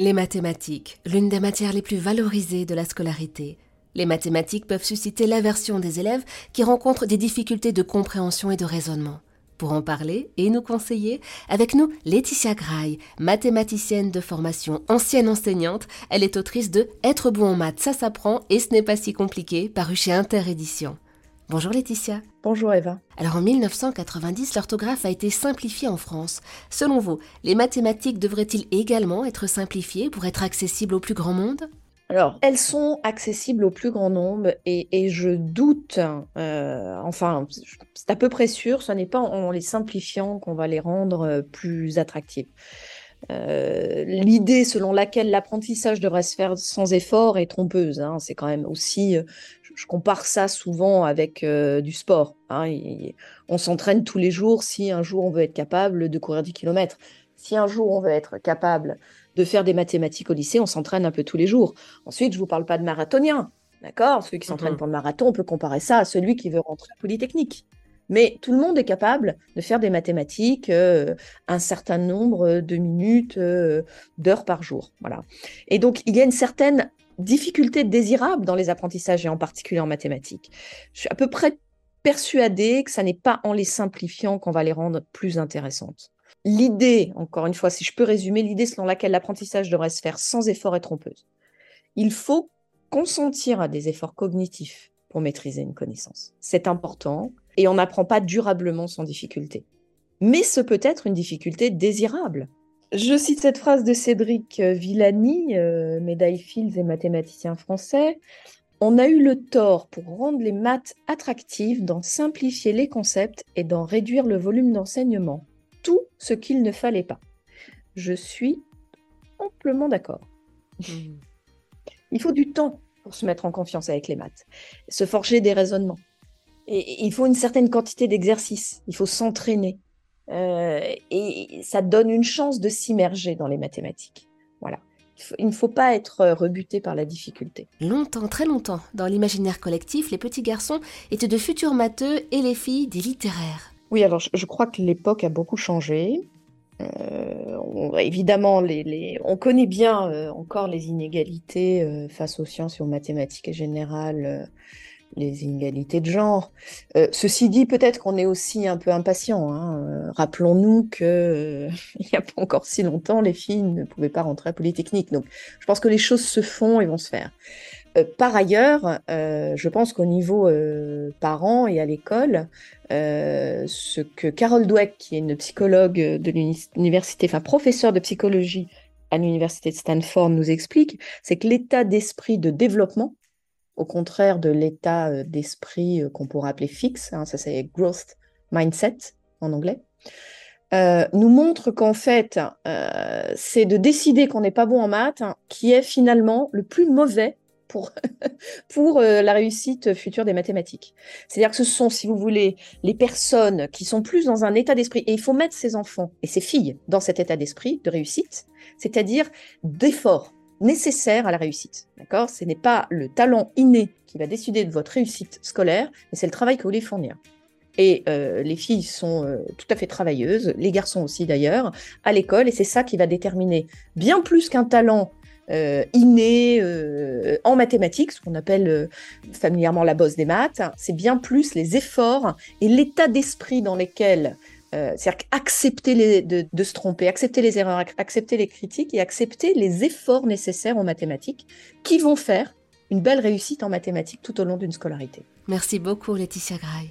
Les mathématiques, l'une des matières les plus valorisées de la scolarité. Les mathématiques peuvent susciter l'aversion des élèves qui rencontrent des difficultés de compréhension et de raisonnement. Pour en parler et nous conseiller, avec nous Laetitia Graille, mathématicienne de formation, ancienne enseignante. Elle est autrice de Être bon en maths, ça s'apprend et ce n'est pas si compliqué, paru chez Interédition. Bonjour Laetitia. Bonjour Eva. Alors en 1990, l'orthographe a été simplifiée en France. Selon vous, les mathématiques devraient-ils également être simplifiées pour être accessibles au plus grand monde? Alors, elles sont accessibles au plus grand nombre et, je doute, euh, enfin, c'est à peu près sûr, ce n'est pas en les simplifiant qu'on va les rendre euh, plus attractives. Euh, l'idée selon laquelle l'apprentissage devrait se faire sans effort est trompeuse. Hein. C'est quand même aussi, je, compare ça souvent avec du sport. Hein. on s'entraîne tous les jours si un jour on veut être capable de courir 10 km. Si un jour on veut être capable de faire des mathématiques au lycée, on s'entraîne un peu tous les jours. Ensuite, je ne vous parle pas de marathonien, d'accord? Celui qui s'entraîne mhm. pour le marathon, on peut comparer ça à celui qui veut rentrer à Polytechnique. Mais tout le monde est capable de faire des mathématiques euh, un certain nombre de minutes, euh, d'heures par jour. Voilà. Et donc, il y a une certaine difficulté désirable dans les apprentissages, et en particulier en mathématiques. Je suis à peu près persuadée que ça n'est pas en les simplifiant qu'on va les rendre plus intéressantes. L'idée, encore une fois, si je peux résumer, l'idée selon laquelle l'apprentissage devrait se faire sans effort est trompeuse. Il faut consentir à des efforts cognitifs pour maîtriser une connaissance. C'est important et on n'apprend pas durablement sans difficulté. Mais ce peut être une difficulté désirable. Je cite cette phrase de Cédric Villani, euh, médaille Fields et mathématicien français. On a eu le tort pour rendre les maths attractives d'en simplifier les concepts et d'en réduire le volume d'enseignement tout ce qu'il ne fallait pas. Je suis amplement d'accord. Hmm. Il faut du temps pour se mettre en confiance avec les maths, se forger des raisonnements. Et il faut une certaine quantité d'exercice, il faut s'entraîner. Euh, et ça donne une chance de s'immerger dans les mathématiques. Voilà. Il ne faut pas être rebuté par la difficulté. Longtemps, très longtemps, dans l'imaginaire collectif, les petits garçons étaient de futurs matheux et les filles des littéraires. Oui, alors je, crois que l'époque a beaucoup changé. Euh, évidemment, les, on connaît bien euh, encore les inégalités euh, face aux sciences et aux mathématiques en général, les inégalités de genre. ceci dit, peut-être qu'on est aussi un peu impatient. Hein. Rappelons-nous qu'il n'y a pas encore si longtemps, les filles ne pouvaient pas rentrer à Polytechnique. Donc, je pense que les choses se font et vont se faire. Euh, par ailleurs, euh, je pense qu'au niveau euh, parents et à l'école, ce que Carol Dweck, qui est une psychologue de l'université, enfin professeure de psychologie à l'université de Stanford, nous explique, c'est que l'état d'esprit de développement, au contraire de l'état d'esprit qu'on pourrait appeler fixe, hein, ça c'est growth mindset en anglais, nous montre qu'en fait, c'est de décider qu'on n'est pas bon en maths hein, qui est finalement le plus mauvais pour, pour la réussite future des mathématiques. C'est-à-dire que ce sont, si vous voulez, les personnes qui sont plus dans un état d'esprit, et il faut mettre ces enfants et ces filles dans cet état d'esprit de réussite, c'est-à-dire d'effort nécessaire à la réussite. D'accord? Ce n'est pas le talent inné qui va décider de votre réussite scolaire, mais c'est le travail que vous voulez fournir. Et euh, les filles sont euh, tout à fait travailleuses, les garçons aussi d'ailleurs, à l'école, et c'est ça qui va déterminer bien plus qu'un talent euh, inné en mathématiques, ce qu'on appelle familièrement la bosse des maths, c'est bien plus les efforts et l'état d'esprit dans lesquels, c'est-à-dire accepter de, de, se tromper, accepter les erreurs, accepter les critiques et accepter les efforts nécessaires en mathématiques qui vont faire une belle réussite en mathématiques tout au long d'une scolarité. Merci beaucoup Laetitia Graille.